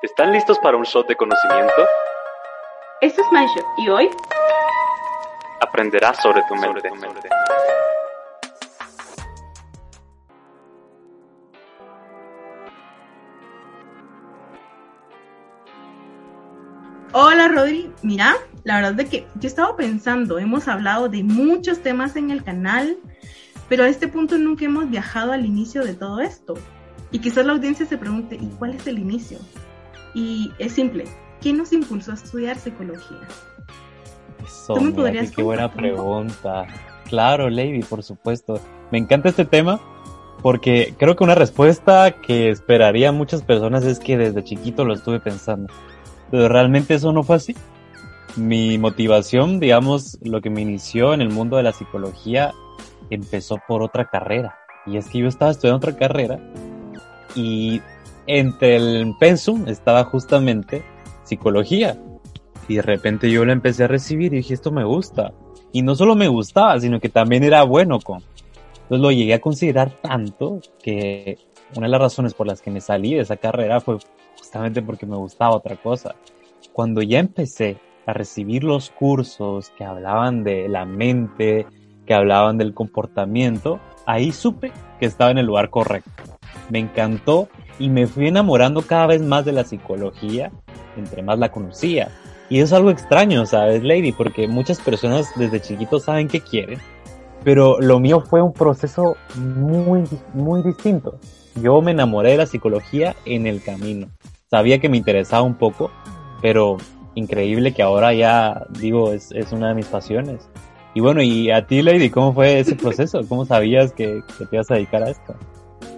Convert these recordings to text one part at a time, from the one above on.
¿Están listos para un shot de conocimiento? Esto es MindShot y hoy aprenderás sobre tu mente. Hola Rodri, mira, la verdad es que yo estaba pensando, hemos hablado de muchos temas en el canal, pero a este punto nunca hemos viajado al inicio de todo esto. Y quizás la audiencia se pregunte, ¿y cuál es el inicio? Y es simple, ¿quién nos impulsó a estudiar psicología? Eso, ¿Tú me podrías qué buena pregunta. Claro, Lady, por supuesto. Me encanta este tema porque creo que una respuesta que esperaría muchas personas es que desde chiquito lo estuve pensando. Pero realmente eso no fue así. Mi motivación, digamos, lo que me inició en el mundo de la psicología empezó por otra carrera. Y es que yo estaba estudiando otra carrera y entre el pensum estaba justamente psicología. Y de repente yo lo empecé a recibir y dije, esto me gusta. Y no solo me gustaba, sino que también era bueno con. Entonces lo llegué a considerar tanto que una de las razones por las que me salí de esa carrera fue justamente porque me gustaba otra cosa. Cuando ya empecé a recibir los cursos que hablaban de la mente, que hablaban del comportamiento, ahí supe que estaba en el lugar correcto. Me encantó y me fui enamorando cada vez más de la psicología, entre más la conocía. Y es algo extraño, ¿sabes, Lady? Porque muchas personas desde chiquitos saben qué quieren, pero lo mío fue un proceso muy, muy distinto. Yo me enamoré de la psicología en el camino. Sabía que me interesaba un poco, pero increíble que ahora ya, digo, es, es una de mis pasiones. Y bueno, y a ti, Lady, ¿cómo fue ese proceso? ¿Cómo sabías que, te ibas a dedicar a esto?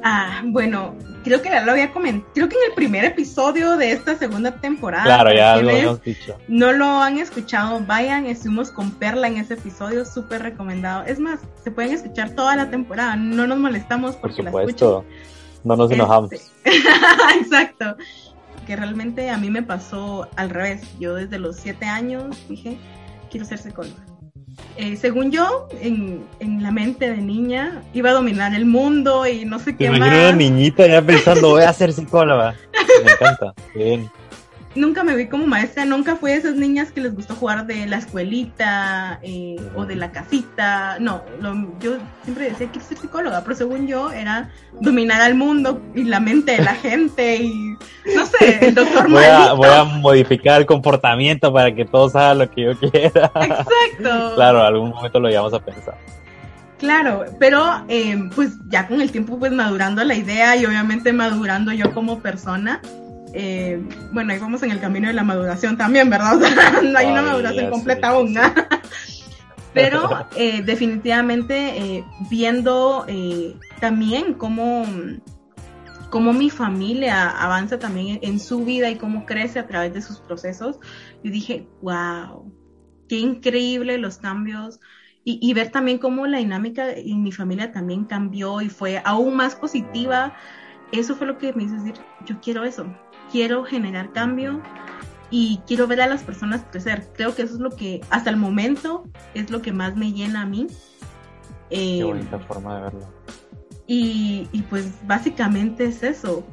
Ah, bueno, creo que ya lo había comentado, creo que en el primer episodio de esta segunda temporada. Claro, ya lo hemos dicho. No lo han escuchado, vayan, estuvimos con Perla en ese episodio, súper recomendado. Es más, se pueden escuchar toda la temporada, no nos molestamos porque Por supuesto, no nos enojamos. Este, exacto, que realmente a mí me pasó al revés. Yo desde los siete años dije, quiero ser psicóloga eh, según yo, en, la mente de niña, iba a dominar el mundo y no sé qué más. una niñita ya pensando, voy a ser psicóloga. Me encanta, bien nunca me vi como maestra, nunca fui de esas niñas que les gustó jugar de la escuelita eh, o de la casita. No, yo siempre decía que ser psicóloga, pero según yo era dominar al mundo y la mente de la gente y no sé, el doctor voy a, voy a modificar el comportamiento para que todos hagan lo que yo quiera. Exacto. claro, algún momento lo llevamos a pensar. Claro, pero eh, pues ya con el tiempo pues madurando la idea y obviamente madurando yo como persona, eh, bueno, ahí vamos en el camino de la maduración también, ¿verdad? no hay una maduración completa aún, Pero eh, definitivamente eh, viendo también cómo, cómo mi familia avanza también en su vida y cómo crece a través de sus procesos, yo dije, wow, qué increíble los cambios. Y, y, ver también cómo la dinámica en mi familia también cambió y fue aún más positiva. Eso fue lo que me hizo decir, yo quiero eso, quiero generar cambio y quiero ver a las personas crecer. Creo que eso es lo que hasta el momento es lo que más me llena a mí. Qué eh, bonita forma de verlo. Y, pues básicamente es eso.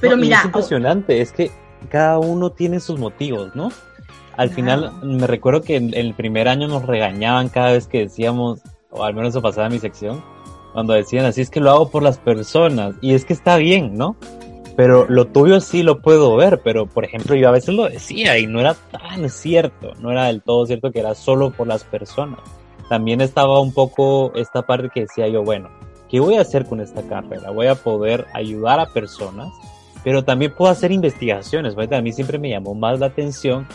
Pero mira. Es impresionante, es que cada uno tiene sus motivos, ¿no? Al final me recuerdo que en, el primer año nos regañaban cada vez que decíamos, o al menos eso pasaba en mi sección, cuando decían así es que lo hago por las personas. Y es que está bien, ¿no? Pero lo tuyo sí lo puedo ver, pero por ejemplo yo a veces lo decía y no era tan cierto, no era del todo cierto que era solo por las personas. También estaba un poco esta parte que decía yo, bueno, ¿qué voy a hacer con esta carrera? Voy a poder ayudar a personas, pero también puedo hacer investigaciones, A mí siempre me llamó más la atención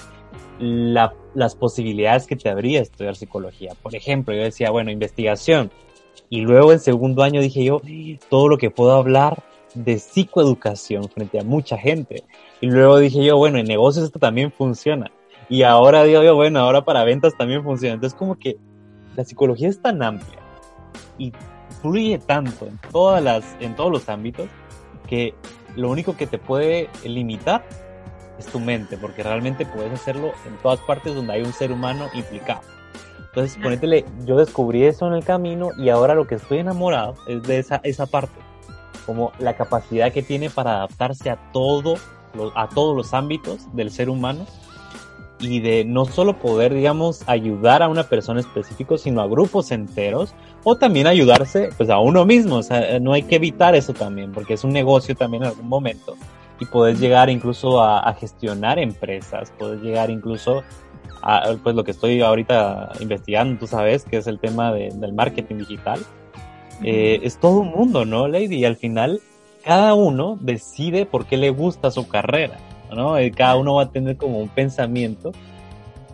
las posibilidades que te abría estudiar psicología. Por ejemplo, yo decía, bueno, investigación, Y luego en segundo año dije yo, todo lo que puedo hablar de psicoeducación frente a mucha gente. Y luego dije yo, bueno, en negocios esto también funciona. Y ahora digo yo, bueno, ahora para ventas también funciona. Entonces como que la psicología es tan amplia y fluye tanto en todas las, en todos los ámbitos que lo único que te puede limitar es tu mente, porque realmente puedes hacerlo en todas partes donde hay un ser humano implicado. Entonces, ponétele, yo descubrí eso en el camino y ahora lo que estoy enamorado es de esa, esa parte, como la capacidad que tiene para adaptarse a todo, a todos los ámbitos del ser humano y de no solo poder, digamos, ayudar a una persona específica, sino a grupos enteros, o también ayudarse pues a uno mismo, o sea, no hay que evitar eso también, porque es un negocio también en algún momento, y puedes llegar incluso a, gestionar empresas, puedes llegar incluso a, pues lo que estoy ahorita investigando, tú sabes, que es el tema del marketing digital, eh, es todo un mundo, ¿no, Lady? Y al final, cada uno decide por qué le gusta su carrera. ¿no? Eh, cada uno va a tener como un pensamiento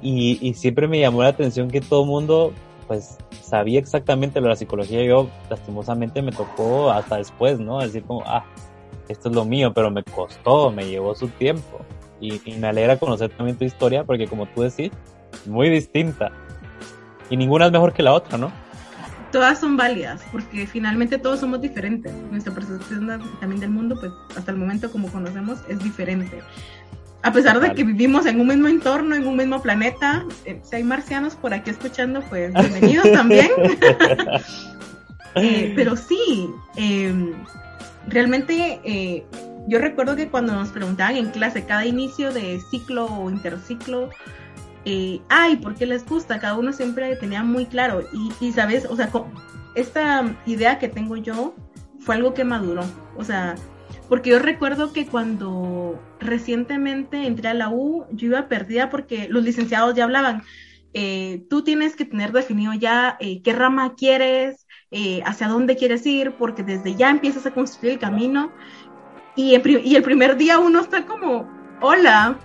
y, siempre me llamó la atención que todo mundo pues sabía exactamente lo de la psicología. Yo lastimosamente me tocó hasta después, ¿no? Decir como, ah, esto es lo mío, pero me costó, me llevó su tiempo. Y, y me alegra conocer también tu historia porque como tú decís, muy distinta. Y ninguna es mejor que la otra, ¿no? Todas son válidas, porque finalmente todos somos diferentes. Nuestra percepción también del mundo, pues hasta el momento como conocemos, es diferente. A pesar de que vivimos en un mismo entorno, en un mismo planeta, eh, si hay marcianos por aquí escuchando, pues bienvenidos también. Eh, pero sí, em, realmente eh, yo recuerdo que cuando nos preguntaban en clase cada inicio de ciclo o interciclo, eh, ay, ¿por qué les gusta? Cada uno siempre tenía muy claro. Y, sabes, o sea, esta idea que tengo yo fue algo que maduró. O sea, porque yo recuerdo que cuando recientemente entré a la U, yo iba perdida porque los licenciados ya hablaban. Eh, tú tienes que tener definido ya eh, qué rama quieres, hacia dónde quieres ir, porque desde ya empiezas a construir el camino. Y, y el primer día uno está como, hola,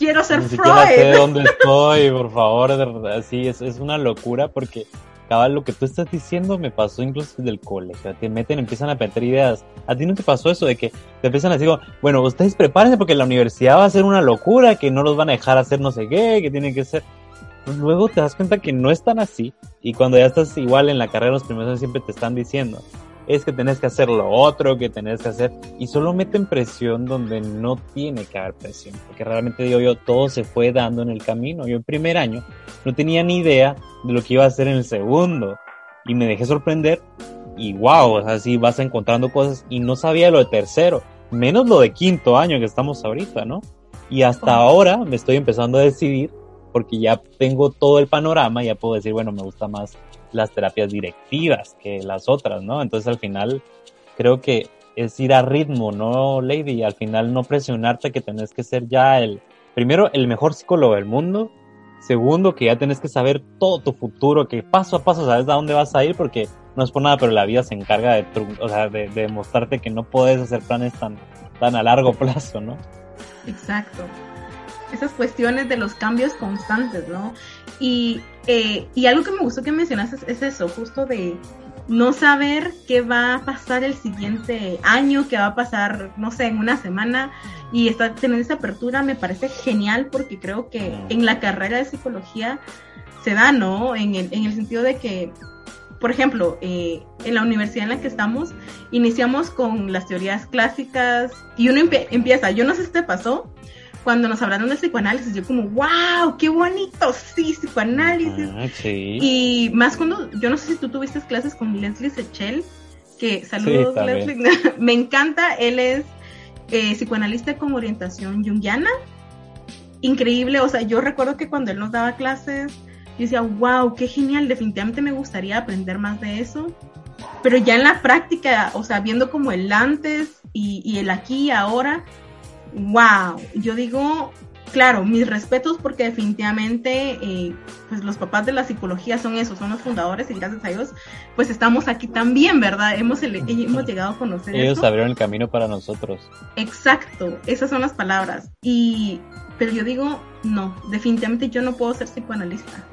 quiero ser Ni Freud. sé dónde estoy, por favor. Sí, es, es una locura porque cada lo que tú estás diciendo me pasó incluso desde el colegio. Te meten, empiezan a meter ideas. ¿A ti no te pasó eso de que te empiezan a decir, bueno, ustedes prepárense porque la universidad va a ser una locura, que no los van a dejar hacer no sé qué, que tienen que ser... Pues luego te das cuenta que no es tan así. Y cuando ya estás igual en la carrera, los primeros siempre te están diciendo, es que tenés que hacer lo otro, que tenés que hacer, y solo meten presión donde no tiene que haber presión, porque realmente digo yo, todo se fue dando en el camino. Yo el primer año no tenía ni idea de lo que iba a hacer en el segundo, y me dejé sorprender, y wow, así vas encontrando cosas, y no sabía lo de tercero, menos lo de quinto año que estamos ahorita, ¿no? Y hasta ahora me estoy empezando a decidir, porque ya tengo todo el panorama, ya puedo decir, bueno, me gusta más las terapias directivas que las otras, ¿no? Entonces al final creo que es ir a ritmo, ¿no, Lady? Al final no presionarte que tenés que ser ya el, primero, el mejor psicólogo del mundo, segundo, que ya tenés que saber todo tu futuro, que paso a paso sabes a dónde vas a ir, porque no es por nada, pero la vida se encarga de, o sea, de, demostrarte que no puedes hacer planes tan, tan a largo plazo, ¿no? Exacto esas cuestiones de los cambios constantes, ¿no? Y, eh, y algo que me gustó que mencionaste es, eso, justo de no saber qué va a pasar el siguiente año, qué va a pasar, no sé, en una semana, y estar teniendo esa apertura me parece genial porque creo que en la carrera de psicología se da, ¿no? En el, en el sentido de que, por ejemplo, eh, en la universidad en la que estamos, iniciamos con las teorías clásicas y uno empieza, yo no sé si te pasó, cuando nos hablaron de psicoanálisis, yo como, wow, qué bonito, sí, psicoanálisis. Ah, y más cuando, yo no sé si tú tuviste clases con Leslie Sechel, que saludos Leslie, me encanta, él es eh, psicoanalista con orientación junguiana, increíble, o sea, yo recuerdo que cuando él nos daba clases, yo decía, wow, qué genial, definitivamente me gustaría aprender más de eso. Pero ya en la práctica, o sea, viendo como el antes y, y el aquí y ahora, wow, yo digo, claro, mis respetos porque definitivamente eh, pues los papás de la psicología son esos, son los fundadores y gracias a ellos pues estamos aquí también, ¿verdad? Hemos, hemos llegado a conocer. Ellos abrieron el camino para nosotros. Exacto, esas son las palabras. Y, pero yo digo, no, definitivamente yo no puedo ser psicoanalista.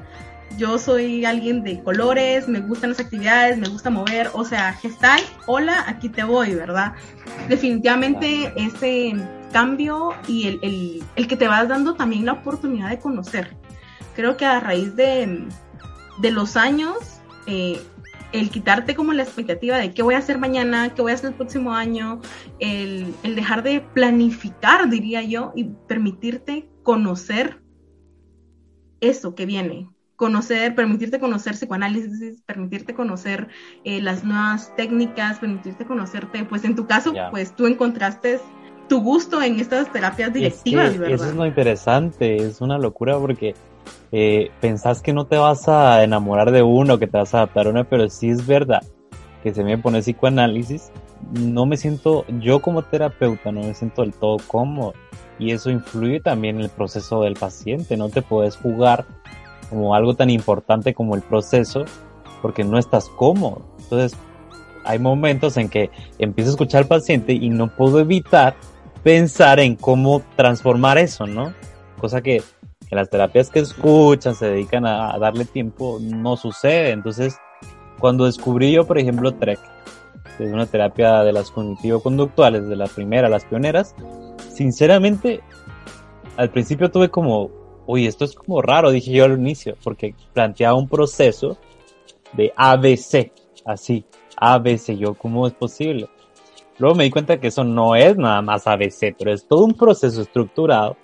yo soy alguien de colores, me gustan las actividades, me gusta mover, o sea, gestal, hola, aquí te voy, ¿verdad? Definitivamente ese cambio y el, el, que te vas dando también la oportunidad de conocer. Creo que a raíz de, de los años, eh, el quitarte como la expectativa de qué voy a hacer mañana, qué voy a hacer el próximo año, el, el dejar de planificar, diría yo, y permitirte conocer eso que viene, conocer, permitirte conocer psicoanálisis, permitirte conocer eh, las nuevas técnicas, permitirte conocerte, pues en tu caso, pues tú encontraste tu gusto en estas terapias directivas, ¿verdad? Eso es lo interesante, es una locura porque eh, pensás que no te vas a enamorar de uno, que te vas a adaptar a uno, pero sí es verdad que se me pone psicoanálisis, no me siento, yo como terapeuta no me siento del todo cómodo y eso influye también en el proceso del paciente, no te puedes jugar como algo tan importante como el proceso porque no estás cómodo. Entonces, hay momentos en que empiezo a escuchar al paciente y no puedo evitar pensar en cómo transformar eso, ¿no? Cosa que en las terapias que escuchan, se dedican a, darle tiempo, no sucede. Entonces, cuando descubrí yo, por ejemplo, TREC, que es una terapia de las cognitivo-conductuales, de la primera, las pioneras, sinceramente, al principio tuve como, uy, esto es como raro, dije yo al inicio, porque planteaba un proceso de ABC, así, ABC, yo, ¿cómo es posible? Luego me di cuenta que eso no es nada más ABC, pero es todo un proceso estructurado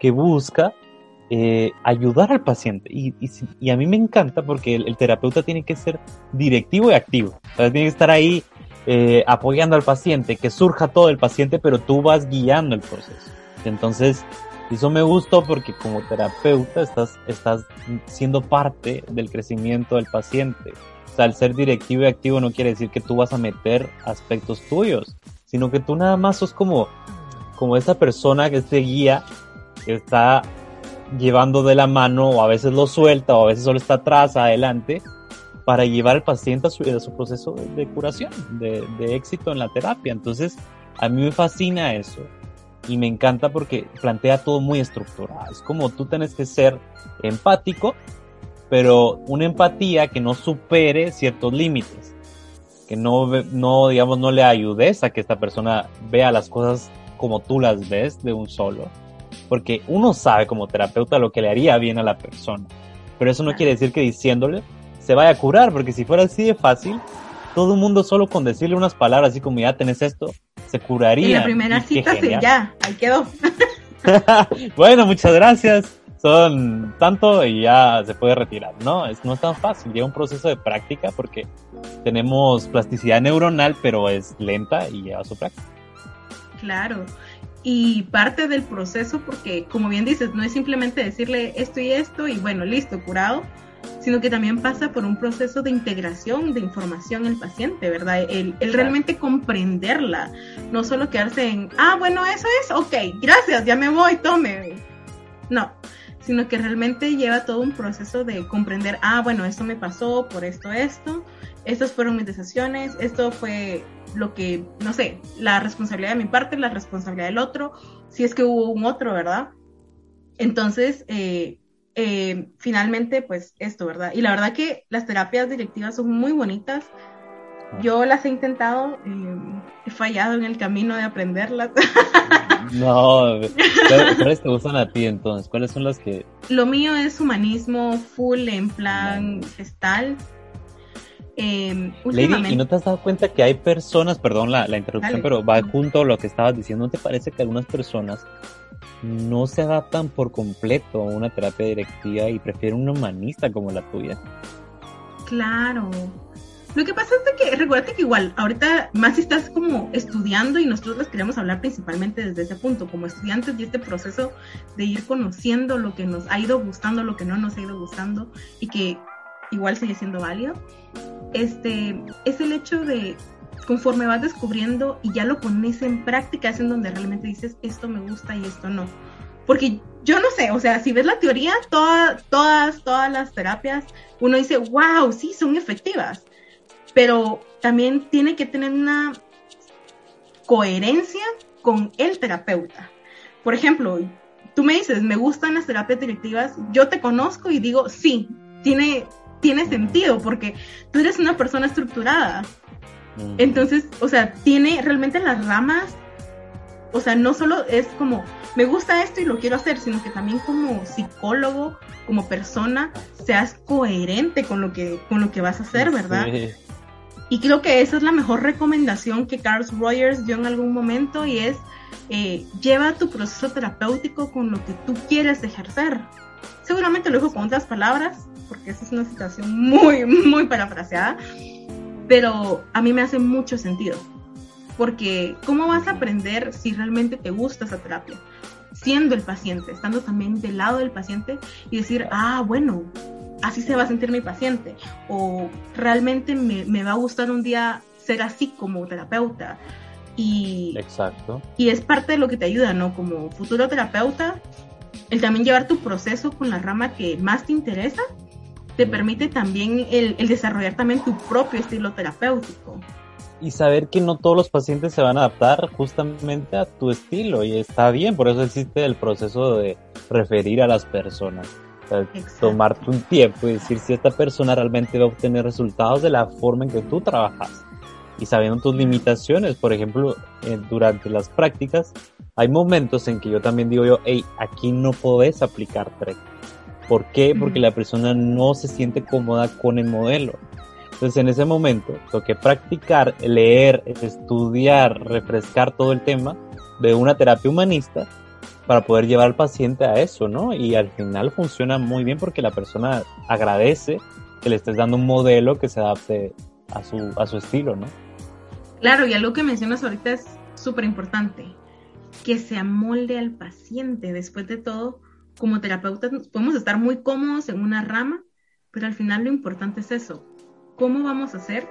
que busca eh, ayudar al paciente. Y, a mí me encanta porque el, terapeuta tiene que ser directivo y activo. O sea, tiene que estar ahí eh, apoyando al paciente, que surja todo el paciente, pero tú vas guiando el proceso. Entonces, eso me gustó porque como terapeuta estás, estás siendo parte del crecimiento del paciente. O sea, el ser directivo y activo no quiere decir que tú vas a meter aspectos tuyos, sino que tú nada más sos como, como esa persona que te guía, que está llevando de la mano o a veces lo suelta o a veces solo está atrás, adelante, para llevar al paciente a su, a su proceso de curación, de, de, éxito en la terapia. Entonces, a mí me fascina eso y me encanta porque plantea todo muy estructurado. Es como tú tienes que ser empático, pero una empatía que no supere ciertos límites, que no, no, digamos, no le ayudes a que esta persona vea las cosas como tú las ves de un solo, porque uno sabe como terapeuta lo que le haría bien a la persona, pero eso no quiere decir que diciéndole se vaya a curar, porque si fuera así de fácil, todo el mundo solo con decirle unas palabras así como ya tenés esto, se curaría. Y la primera cita sí, ya, ahí quedó. bueno, muchas gracias. Son tanto y ya se puede retirar. No, es, no es tan fácil. Lleva un proceso de práctica porque tenemos plasticidad neuronal, pero es lenta y lleva su práctica. Claro y parte del proceso, porque como bien dices, no es simplemente decirle esto y esto y bueno, listo, curado, sino que también pasa por un proceso de integración de información el paciente, ¿verdad? El, el realmente comprenderla, no solo quedarse en, ah, bueno, eso es, ok, gracias, ya me voy, tome. No, sino que realmente lleva todo un proceso de comprender, ah, bueno, esto me pasó por esto, esto, estas fueron mis decisiones, esto fue lo que, no sé, la responsabilidad de mi parte, la responsabilidad del otro, si es que hubo un otro, ¿verdad? Entonces, eh, eh, finalmente, pues esto, ¿verdad? Y la verdad que las terapias directivas son muy bonitas. Yo las he intentado, eh, he fallado en el camino de aprenderlas. No, ¿cuáles te gustan a ti entonces? ¿Cuáles son las que...? Lo mío es humanismo full en plan gestal. Eh, Lady, ¿y no te has dado cuenta que hay personas, perdón la, la interrupción, pero va junto a lo que estabas diciendo, ¿no te parece que algunas personas no se adaptan por completo a una terapia directiva y prefieren un humanista como la tuya? Claro. Lo que pasa es que, recuerda que igual, ahorita más si estás como estudiando y nosotros les queremos hablar principalmente desde ese punto, como estudiantes y este proceso de ir conociendo lo que nos ha ido gustando, lo que no nos ha ido gustando y que igual sigue siendo válido, este, es el hecho de conforme vas descubriendo y ya lo pones en práctica, es en donde realmente dices, esto me gusta y esto no. Porque yo no sé, o sea, si ves la teoría, todas, todas, todas las terapias, uno dice, wow, sí, son efectivas, pero también tiene que tener una coherencia con el terapeuta. Por ejemplo, tú me dices, me gustan las terapias directivas, yo te conozco y digo, sí, tiene, tiene sentido porque tú eres una persona estructurada. Entonces, o sea, tiene realmente las ramas, o sea, no solo es como, me gusta esto y lo quiero hacer, sino que también como psicólogo, como persona, seas coherente con lo que, con lo que vas a hacer, ¿verdad? Y creo que esa es la mejor recomendación que Carl Rogers dio en algún momento y es eh, lleva tu proceso terapéutico con lo que tú quieres ejercer. Seguramente lo dijo con otras palabras, porque esa es una situación muy, muy parafraseada, pero a mí me hace mucho sentido. Porque ¿cómo vas a aprender si realmente te gusta esa terapia? Siendo el paciente, estando también del lado del paciente y decir, ah, bueno, así se va a sentir mi paciente. O realmente me, me va a gustar un día ser así como terapeuta. Y, Exacto. y es parte de lo que te ayuda, ¿no? Como futuro terapeuta, el también llevar tu proceso con la rama que más te interesa, te permite también el, el desarrollar también tu propio estilo terapéutico. Y saber que no todos los pacientes se van a adaptar justamente a tu estilo y está bien, por eso existe el proceso de referir a las personas. Tomarte un tiempo y decir si esta persona realmente va a obtener resultados de la forma en que tú trabajas y sabiendo tus limitaciones. Por ejemplo, eh, durante las prácticas hay momentos en que yo también digo yo, hey, aquí no puedes aplicar TREC. ¿Por qué? Porque la persona no se siente cómoda con el modelo. Entonces en ese momento tengo que practicar, leer, estudiar, refrescar todo el tema de una terapia humanista para poder llevar al paciente a eso, ¿no? Y al final funciona muy bien porque la persona agradece que le estés dando un modelo que se adapte a su, a su estilo, ¿no? Claro, y algo que mencionas ahorita es súper importante, que se amolde al paciente. Después de todo, como terapeutas podemos estar muy cómodos en una rama, pero al final lo importante es eso. ¿Cómo vamos a hacer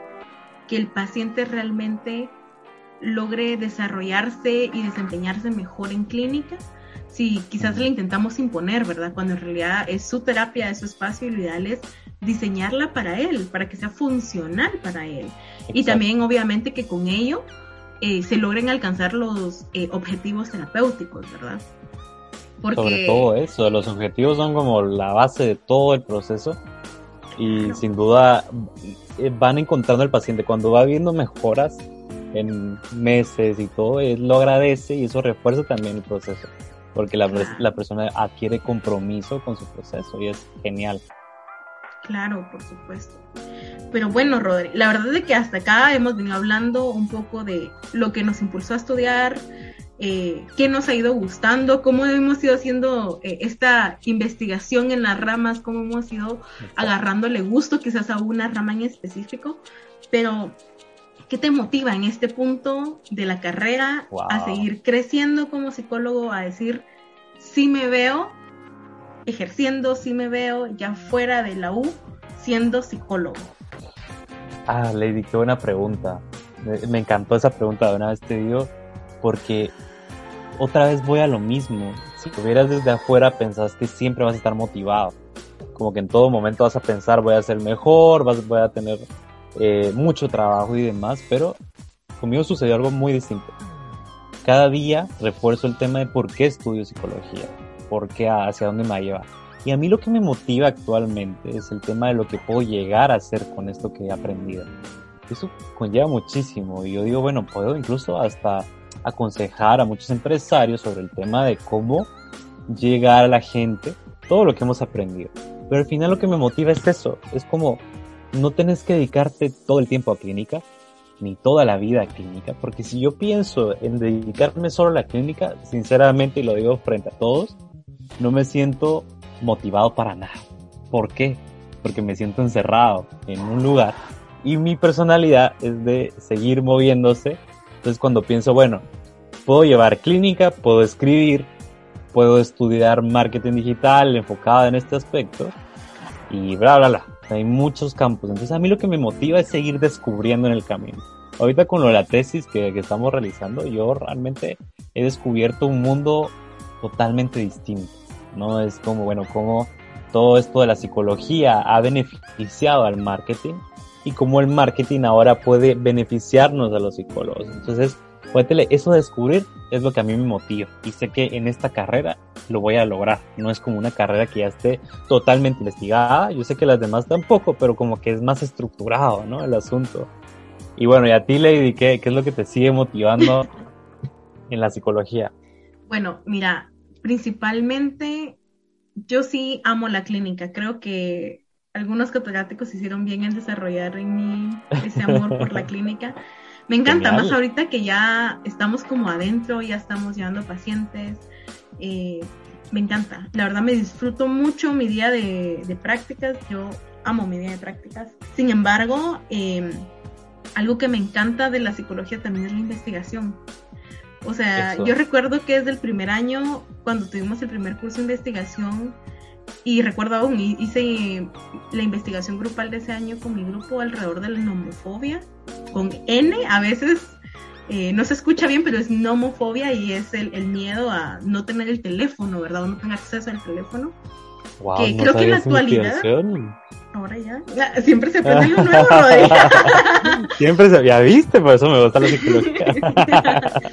que el paciente realmente logre desarrollarse y desempeñarse mejor en clínica? Si quizás le intentamos imponer, ¿verdad? Cuando en realidad es su terapia, es su espacio y lo ideal es diseñarla para él, para que sea funcional para él. Y también obviamente que con ello eh, se logren alcanzar los eh, objetivos terapéuticos, ¿verdad? Porque... Sobre todo eso, los objetivos son como la base de todo el proceso y sin duda eh, van encontrando el paciente cuando va viendo mejoras en meses y todo, él lo agradece y eso refuerza también el proceso, porque la, la persona adquiere compromiso con su proceso y es genial. Claro, por supuesto. Pero bueno, Rodri, la verdad es que hasta acá hemos venido hablando un poco de lo que nos impulsó a estudiar, eh, qué nos ha ido gustando, cómo hemos ido haciendo eh, esta investigación en las ramas, cómo hemos ido agarrándole gusto quizás a una rama en específico. Pero, ¿qué te motiva en este punto de la carrera a seguir creciendo como psicólogo, a decir, sí me veo ejerciendo, si me veo ya fuera de la U siendo psicólogo? Ah, Lady, qué buena pregunta. Me, encantó esa pregunta de una vez te digo, porque otra vez voy a lo mismo. Si te vieras desde afuera, pensás que siempre vas a estar motivado. Como que en todo momento vas a pensar, voy a ser mejor, vas, voy a tener eh, mucho trabajo y demás, pero conmigo sucedió algo muy distinto. Cada día refuerzo el tema de por qué estudio psicología por qué, hacia dónde me va a llevar. Y a mí lo que me motiva actualmente es el tema de lo que puedo llegar a hacer con esto que he aprendido. Eso conlleva muchísimo y yo digo, bueno, puedo incluso hasta aconsejar a muchos empresarios sobre el tema de cómo llegar a la gente todo lo que hemos aprendido. Pero al final lo que me motiva es eso, es como no tenés que dedicarte todo el tiempo a clínica, ni toda la vida a clínica, porque si yo pienso en dedicarme solo a la clínica, sinceramente, y lo digo frente a todos, no me siento motivado para nada. ¿Por qué? Porque me siento encerrado en un lugar y mi personalidad es de seguir moviéndose. Entonces cuando pienso, bueno, puedo llevar clínica, puedo escribir, puedo estudiar marketing digital enfocado en este aspecto y bla, bla, bla. Hay muchos campos. Entonces a mí lo que me motiva es seguir descubriendo en el camino. Ahorita con lo de la tesis que, que estamos realizando, yo realmente he descubierto un mundo totalmente distinto ¿no? Es como, bueno, como todo esto de la psicología ha beneficiado al marketing y cómo el marketing ahora puede beneficiarnos a los psicólogos. Entonces, cuéntele, eso de descubrir es lo que a mí me motiva y sé que en esta carrera lo voy a lograr. No es como una carrera que ya esté totalmente investigada, yo sé que las demás tampoco, pero como que es más estructurado, ¿no? El asunto. Y bueno, y a ti, Lady, ¿qué, qué es lo que te sigue motivando en la psicología? Bueno, mira, principalmente yo sí amo la clínica. Creo que algunos catedráticos hicieron bien en desarrollar en mí ese amor por la clínica. Me encanta, más ahorita que ya estamos como adentro, ya estamos llevando pacientes. Eh, me encanta. La verdad me disfruto mucho mi día de, prácticas. Yo amo mi día de prácticas. Sin embargo, em, algo que me encanta de la psicología también es la investigación. O sea, yo recuerdo que desde el primer año, cuando tuvimos el primer curso de investigación, y recuerdo aún, hice la investigación grupal de ese año con mi grupo alrededor de la nomofobia, con N, a veces eh, no se escucha bien, pero es nomofobia y es el, miedo a no tener el teléfono, ¿verdad? O no tener acceso al teléfono. Wow, que creo que en la actualidad... Ahora ya, siempre se aprende lo nuevo, siempre se, ya viste, por eso me gusta la psicología.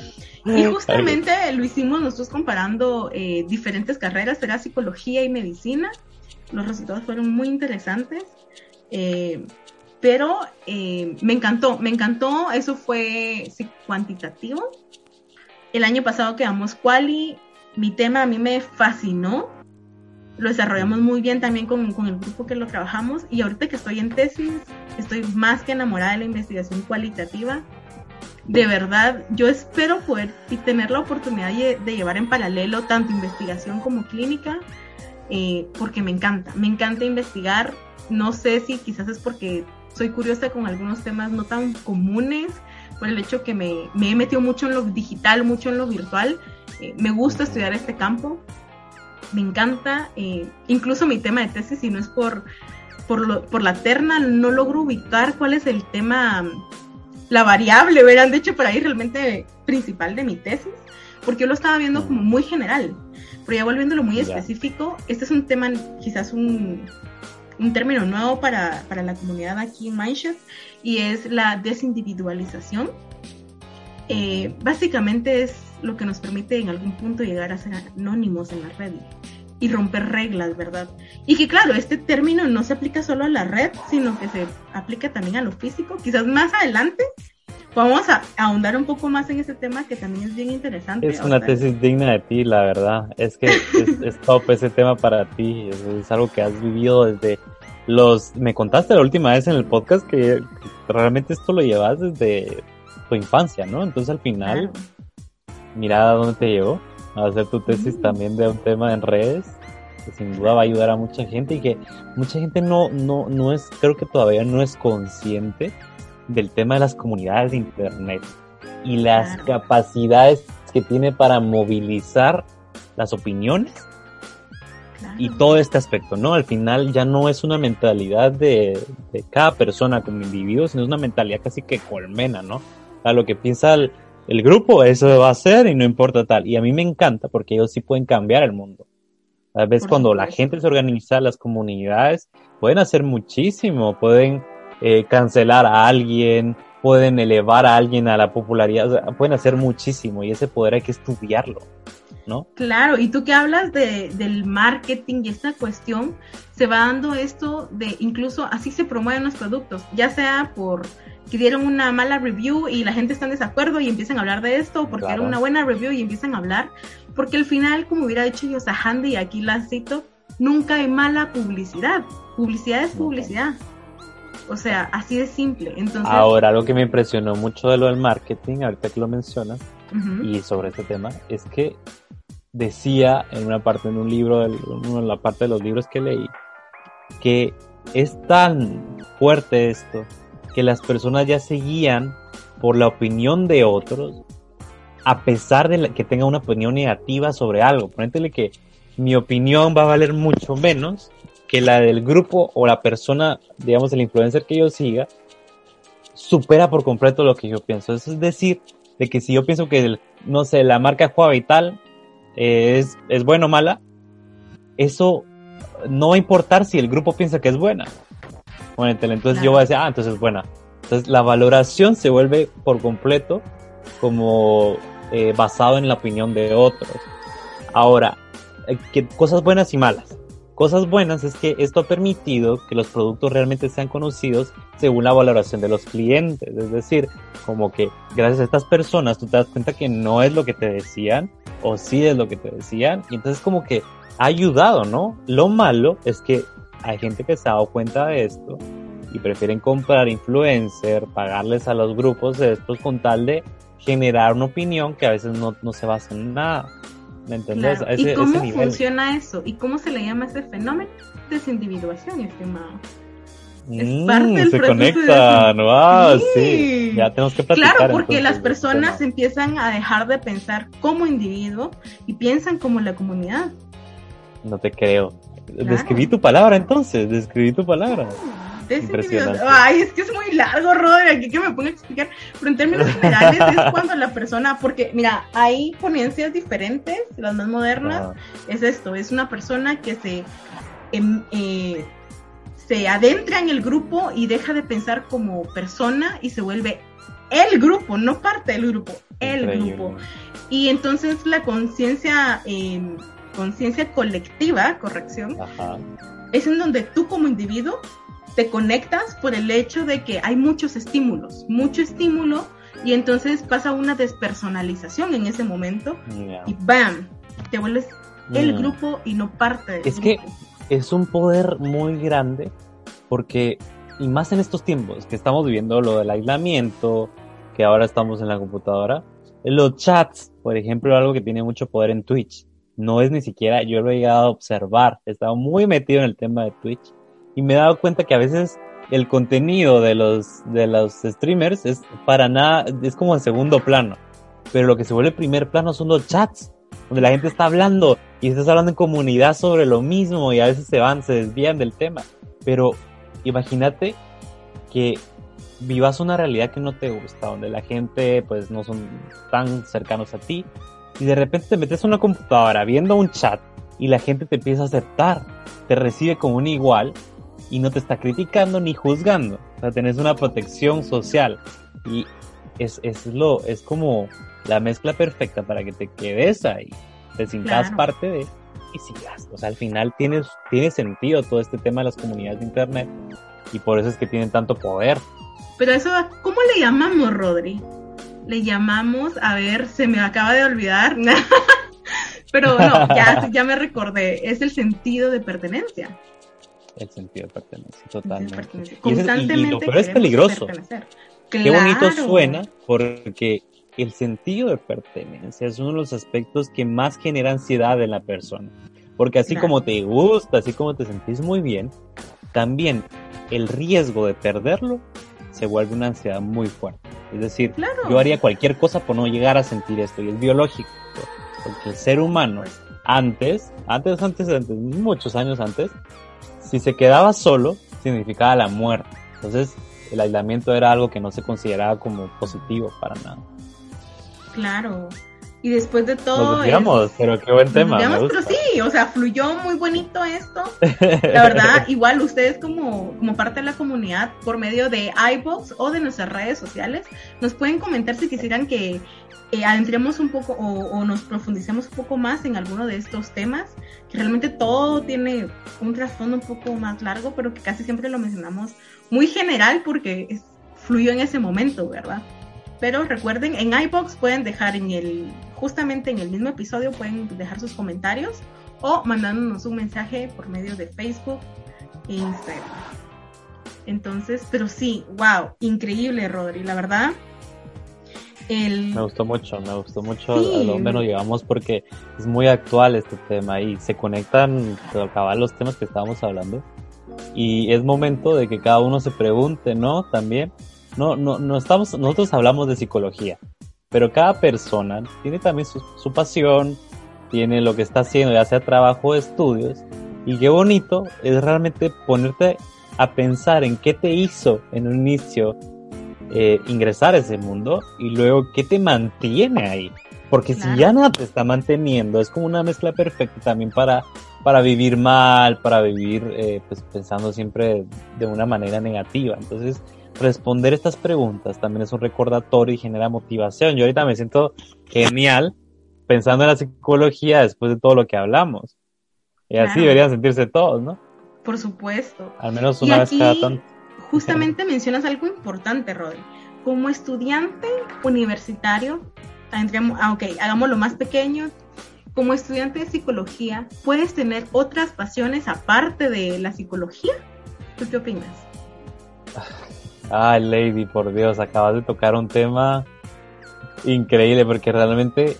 Y justamente lo hicimos nosotros comparando eh, diferentes carreras, era psicología y medicina. Los resultados fueron muy interesantes. Eh, pero eh, me encantó, me encantó, eso fue cuantitativo. El año pasado quedamos quali, mi tema a mí me fascinó, lo desarrollamos muy bien también con, con, el grupo que lo trabajamos y ahorita que estoy en tesis, estoy más que enamorada de la investigación cualitativa de verdad, yo espero poder y tener la oportunidad de, llevar en paralelo tanto investigación como clínica, eh, porque me encanta, me encanta investigar. No sé si quizás es porque soy curiosa con algunos temas no tan comunes, por el hecho que me, he metido mucho en lo digital, mucho en lo virtual. Eh, me gusta estudiar este campo, me encanta. Eh, incluso mi tema de tesis, si no es por, por, por la terna, no logro ubicar cuál es el tema la variable, verán, de hecho por ahí realmente principal de mi tesis, porque yo lo estaba viendo como muy general, pero ya volviéndolo muy específico, este es un tema, quizás un, un término nuevo para, para, la comunidad aquí en Mindshift, y es la desindividualización. Eh, básicamente es lo que nos permite en algún punto llegar a ser anónimos en la red y romper reglas, ¿verdad? Y que claro, este término no se aplica solo a la red, sino que se aplica también a lo físico. Quizás más adelante vamos a ahondar un poco más en ese tema que también es bien interesante. Es una tesis digna de ti, la verdad. Es que es, top ese tema para ti. Es, algo que has vivido desde los... Me contaste la última vez en el podcast que, realmente esto lo llevas desde tu infancia, ¿no? Entonces al final, mira a dónde te llevó hacer tu tesis también de un tema en redes, que sin duda va a ayudar a mucha gente y que mucha gente no, no, no es, creo que todavía no es consciente del tema de las comunidades de Internet y las capacidades que tiene para movilizar las opiniones y todo este aspecto, ¿no? Al final ya no es una mentalidad de, de, cada persona como individuo, sino es una mentalidad casi que colmena, ¿no? A lo que piensa el, el grupo, eso va a ser y no importa tal. Y a mí me encanta porque ellos sí pueden cambiar el mundo. A veces cuando la gente se organiza, las comunidades pueden hacer muchísimo, pueden eh, cancelar a alguien, pueden elevar a alguien a la popularidad, pueden hacer muchísimo y ese poder hay que estudiarlo. ¿No? Claro, y tú que hablas de, del marketing y esta cuestión, se va dando esto de incluso así se promueven los productos, ya sea por que dieron una mala review y la gente está en desacuerdo y empiezan a hablar de esto, porque era una buena review y empiezan a hablar, porque al final, como hubiera dicho yo Handy, y aquí la cito, nunca hay mala publicidad. Publicidad es publicidad. O sea, así de simple. Entonces, Ahora, algo que me impresionó mucho de lo del marketing, ahorita que lo mencionas, y sobre este tema, es que decía en una parte, en un libro, en la parte de los libros que leí, que es tan fuerte esto que las personas ya se guían por la opinión de otros, a pesar de que tenga una opinión negativa sobre algo. Ponéntele que mi opinión va a valer mucho menos que la del grupo o la persona, digamos, el influencer que yo siga, supera por completo lo que yo pienso. Eso es decir, de que si yo pienso que, no sé, la marca Juega Vital eh, es, es buena o mala, eso no va a importar si el grupo piensa que es buena. Entonces yo voy a decir, ah, entonces es buena. Entonces la valoración se vuelve por completo como eh, basado en la opinión de otros. Ahora, eh, ¿qué, cosas buenas y malas. Cosas buenas es que esto ha permitido que los productos realmente sean conocidos según la valoración de los clientes. Es decir, como que gracias a estas personas tú te das cuenta que no es lo que te decían o sí es lo que te decían. Y entonces como que ha ayudado, ¿no? Lo malo es que hay gente que se ha dado cuenta de esto y prefieren comprar influencer, pagarles a los grupos de estos con tal de generar una opinión que a veces no, no se basa en nada. ¿Me entendés? ¿Y cómo funciona eso? ¿Y cómo se le llama ese fenómeno? Desindividuación, estimado. Es mm, parte del se conectan, wow, sí. Ya tenemos que platicar. Claro, porque las personas empiezan a dejar de pensar como individuo y piensan como la comunidad. No te creo. Describí tu palabra entonces, describí tu palabra. Ay, es que es muy largo, Rodri, aquí que me ponga a explicar. Pero en términos generales es cuando la persona, porque mira, hay ponencias diferentes, las más modernas, es esto, es una persona que se, em, eh, se adentra en el grupo y deja de pensar como persona y se vuelve el grupo, no parte del grupo, el grupo. Y entonces la conciencia, em, conciencia colectiva, corrección, es en donde tú como individuo te conectas por el hecho de que hay muchos estímulos, mucho estímulo y entonces pasa una despersonalización en ese momento y ¡bam! Te vuelves el mm. grupo y no parte del Es que es un poder muy grande porque, y más en estos tiempos que estamos viviendo lo del aislamiento, que ahora estamos en la computadora, los chats, por ejemplo, algo que tiene mucho poder en Twitch. No es ni siquiera, yo lo he llegado a observar, he estado muy metido en el tema de Twitch y me he dado cuenta que a veces el contenido de los, de los streamers es para nada, es como en segundo plano. Pero lo que se vuelve primer plano son los chats, donde la gente está hablando y estás hablando en comunidad sobre lo mismo y a veces se van, se desvían del tema. Pero imagínate que vivas una realidad que no te gusta, donde la gente pues no son tan cercanos a ti y de repente te metes en una computadora viendo un chat y la gente te empieza a aceptar, te recibe como un igual y no te está criticando ni juzgando. O sea, tenés una protección social y es, es lo, es como la mezcla perfecta para que te quedes ahí, te sientas parte de y sigas. O sea, al final tienes, tiene sentido todo este tema de las comunidades de internet y por eso es que tienen tanto poder. Pero eso, ¿cómo le llamamos, Rodri? Le llamamos, a ver, se me acaba de olvidar. Pero no, ya, ya me recordé, es el sentido de pertenencia el sentido de pertenencia, totalmente. Constantemente. pero es peligroso. Qué bonito suena porque el sentido de pertenencia es uno de los aspectos que más genera ansiedad en la persona. Porque así como te gusta, así como te sentís muy bien, también el riesgo de perderlo se vuelve una ansiedad muy fuerte. Es decir, yo haría cualquier cosa por no llegar a sentir esto y es biológico. Porque el ser humano antes, antes, antes, antes, muchos años antes, si se quedaba solo, significaba la muerte. Entonces, el aislamiento era algo que no se consideraba como positivo para nada. Claro. Y después de todo. Digamos, pero qué buen tema. Digamos, pero sí, o sea, fluyó muy bonito esto. La verdad, igual ustedes como, como parte de la comunidad, por medio de iBox o de nuestras redes sociales, nos pueden comentar si quisieran que eh, adentremos un poco o, nos profundicemos un poco más en alguno de estos temas, que realmente todo tiene un trasfondo un poco más largo, pero que casi siempre lo mencionamos muy general porque fluyó en ese momento, ¿verdad? Pero recuerden, en iBox pueden dejar en el, justamente en el mismo episodio, pueden dejar sus comentarios o mandándonos un mensaje por medio de Facebook e Instagram. Entonces, pero sí, wow, increíble, Rodri, la verdad. Me gustó mucho, me gustó mucho a dónde nos llevamos porque es muy actual este tema y se conectan acabar los temas que estábamos hablando y es momento de que cada uno se pregunte, ¿no? También, no, no, no estamos, nosotros hablamos de psicología, pero cada persona tiene también su, su pasión, tiene lo que está haciendo, ya sea trabajo o estudios, y qué bonito es realmente ponerte a pensar en qué te hizo en un inicio eh, ingresar a ese mundo y luego qué te mantiene ahí. Porque si ya nada te está manteniendo, es como una mezcla perfecta también para, para vivir mal, para vivir eh, pues pensando siempre de una manera negativa. Entonces, responder estas preguntas también es un recordatorio y genera motivación. Yo ahorita me siento genial pensando en la psicología después de todo lo que hablamos. Y así deberían sentirse todos, ¿no? Por supuesto. Al menos una vez cada tanto. Justamente mencionas algo importante, Rodri. Como estudiante universitario, ah, ok, hagámoslo más pequeño. Como estudiante de psicología, ¿puedes tener otras pasiones aparte de la psicología? ¿Tú qué opinas? Ay, Lady, por Dios, acabas de tocar un tema increíble porque realmente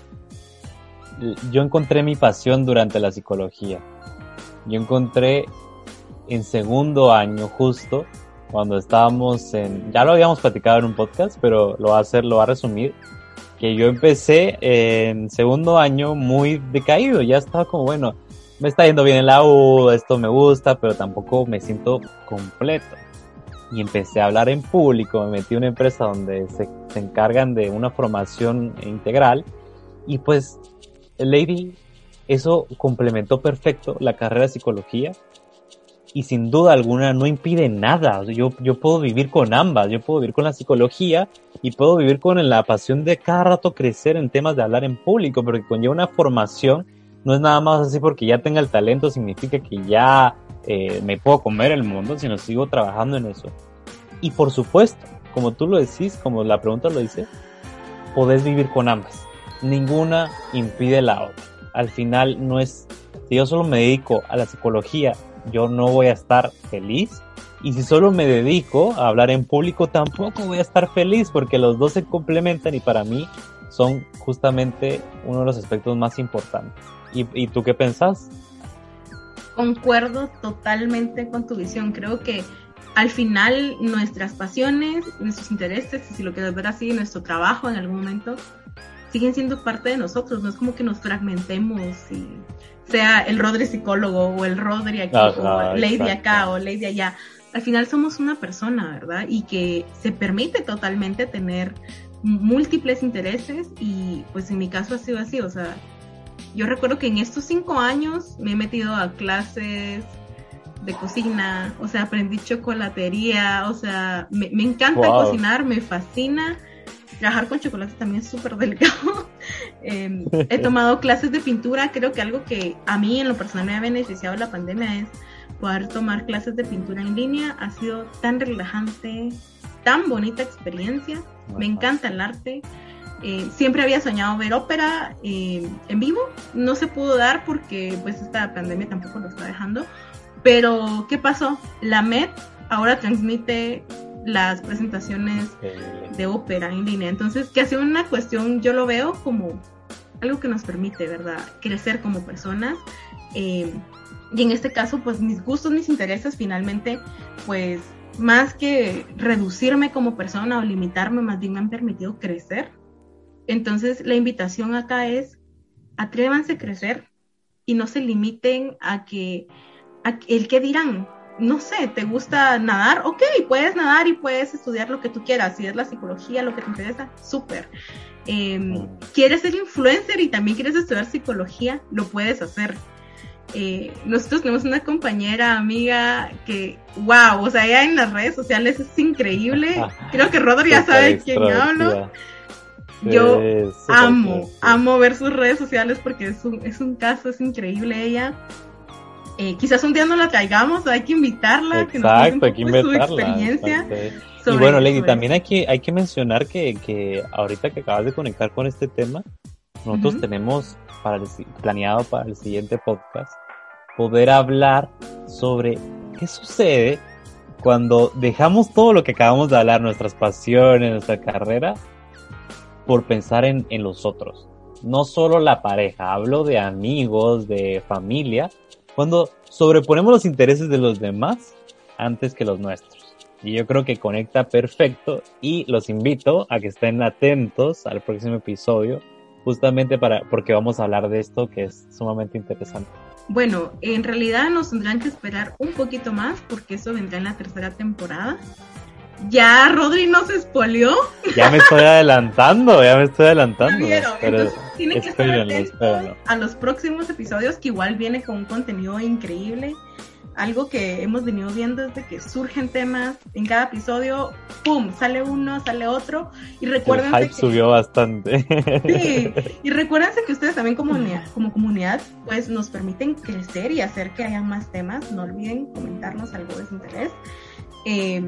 yo encontré mi pasión durante la psicología. Yo encontré en segundo año justo cuando estábamos en, ya lo habíamos platicado en un podcast, pero lo va a hacer, lo va a resumir, que yo empecé en segundo año muy decaído, ya estaba como, bueno, me está yendo bien en la esto me gusta, pero tampoco me siento completo. Y empecé a hablar en público, me metí en una empresa donde se, se encargan de una formación integral y pues, Lady, eso complementó perfecto la carrera de psicología y sin duda alguna no impide nada. Yo, yo puedo vivir con ambas, yo puedo vivir con la psicología y puedo vivir con la pasión de cada rato crecer en temas de hablar en público, porque conlleva una formación, no es nada más así porque ya tenga el talento, significa que ya eh, me puedo comer el mundo, sino sigo trabajando en eso. Y por supuesto, como tú lo decís, como la pregunta lo dice, podés vivir con ambas. Ninguna impide la otra. Al final no es, si yo solo me dedico a la psicología yo no voy a estar feliz. Y si solo me dedico a hablar en público, tampoco voy a estar feliz porque los dos se complementan y para mí son justamente uno de los aspectos más importantes. ¿Y, tú qué pensás? Concuerdo totalmente con tu visión. Creo que al final nuestras pasiones, nuestros intereses, si lo quieres ver así, nuestro trabajo en algún momento, siguen siendo parte de nosotros. No es como que nos fragmentemos y sea el Rodri psicólogo o el Rodri aquí o Lady acá o Lady allá. Al final somos una persona, ¿verdad? Y que se permite totalmente tener múltiples intereses y pues en mi caso ha sido así, o sea, yo recuerdo que en estos cinco años me he metido a clases de cocina, o sea, aprendí chocolatería, o sea, me, encanta cocinar, me fascina trabajar con chocolate también es súper delicado. Em, he tomado clases de pintura, creo que algo que a mí en lo personal me ha beneficiado la pandemia es poder tomar clases de pintura en línea. Ha sido tan relajante, tan bonita experiencia. Me encanta el arte. Eh, siempre había soñado ver ópera eh, en vivo. No se pudo dar porque pues esta pandemia tampoco lo está dejando. Pero, ¿qué pasó? La MED ahora transmite las presentaciones de ópera en línea. Entonces, que hace una cuestión, yo lo veo como algo que nos permite, ¿verdad? Crecer como personas. Eh, y en este caso, pues mis gustos, mis intereses, finalmente, pues más que reducirme como persona o limitarme, más bien me han permitido crecer. Entonces, la invitación acá es, atrévanse a crecer y no se limiten a que, a el que dirán, no sé, te gusta nadar, ok, puedes nadar y puedes estudiar lo que tú quieras. Si es la psicología lo que te interesa, súper. Em, quieres ser influencer y también quieres estudiar psicología, lo puedes hacer. Eh, nosotros tenemos una compañera, amiga, que, wow, o sea, ella en las redes sociales es increíble. Creo que Rodri ya sabe de quién hablo. Yo amo, amo ver sus redes sociales porque es un, es un caso, es increíble ella. Eh, quizás un día no la traigamos, hay que invitarla, que nos hay que invitarla, su experiencia. y bueno, Lady, también hay que, hay que mencionar que, que ahorita que acabas de conectar con este tema, nosotros tenemos para planeado para el siguiente podcast poder hablar sobre qué sucede cuando dejamos todo lo que acabamos de hablar, nuestras pasiones, nuestra carrera, por pensar en, en los otros. No solo la pareja, hablo de amigos, de familia, cuando sobreponemos los intereses de los demás antes que los nuestros. Y yo creo que conecta perfecto y los invito a que estén atentos al próximo episodio justamente para porque vamos a hablar de esto que es sumamente interesante. Bueno, en realidad nos tendrán que esperar un poquito más porque eso vendrá en la tercera temporada. Ya Rodri nos espolió. Ya me estoy adelantando, ya me estoy adelantando. Pero tiene que estar a los próximos episodios que igual viene con un contenido increíble. algo que hemos venido viendo desde que surgen temas en cada episodio, ¡pum! Sale uno, sale otro. Y recuerden. El hype subió bastante. Sí, y recuérdense que ustedes también como, como comunidad, pues nos permiten crecer y hacer que haya más temas. No olviden comentarnos algo de su interés. Eh,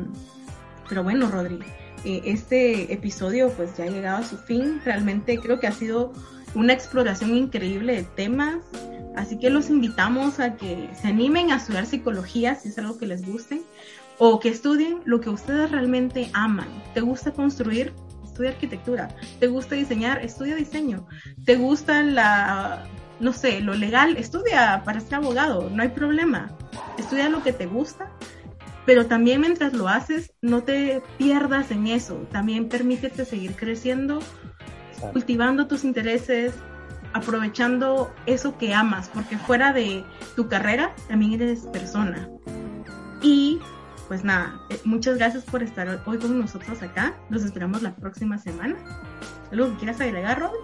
pero bueno, Rodri, eh, este episodio pues ya ha llegado a su fin. Realmente creo que ha sido una exploración increíble de temas. Así que los invitamos a que se animen a estudiar psicología si es algo que les guste o que estudien lo que ustedes realmente aman. ¿Te gusta construir? Estudia arquitectura. ¿Te gusta diseñar? Estudia diseño. ¿Te gusta la, no sé, lo legal? Estudia para ser abogado, no hay problema. Estudia lo que te gusta pero también mientras lo haces, no te pierdas en eso, también permítete seguir creciendo, cultivando tus intereses, aprovechando eso que amas, porque fuera de tu carrera también eres persona. Y pues nada, eh, muchas gracias por estar hoy con nosotros acá. Los esperamos la próxima semana. ¿Algo que quieras agregar, Robin?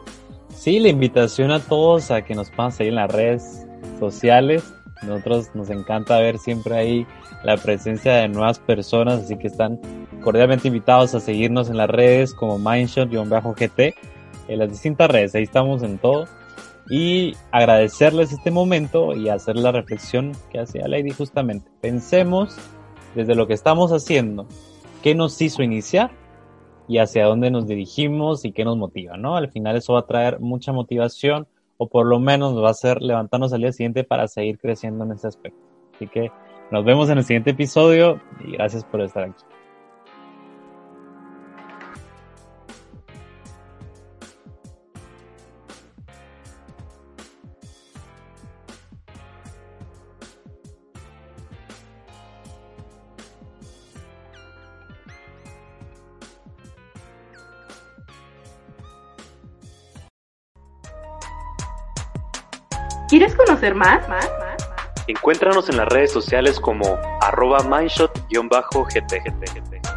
Sí, la invitación a todos a que nos puedan seguir en las redes sociales. Nosotros nos encanta ver siempre ahí la presencia de nuevas personas, así que están cordialmente invitados a seguirnos en las redes como Mindshot-GT, en las distintas redes, ahí estamos en todo. Y agradecerles este momento y hacer la reflexión que hacía Lady justamente. Pensemos desde lo que estamos haciendo, qué nos hizo iniciar y hacia dónde nos dirigimos y qué nos motiva, ¿no? Al final eso va a traer mucha motivación o por lo menos nos va a hacer levantarnos al día siguiente para seguir creciendo en ese aspecto. Así que nos vemos en el siguiente episodio y gracias por estar aquí. ¿Quieres conocer más? ¿Más? Encuéntranos en las redes sociales como arroba mindshot-gt.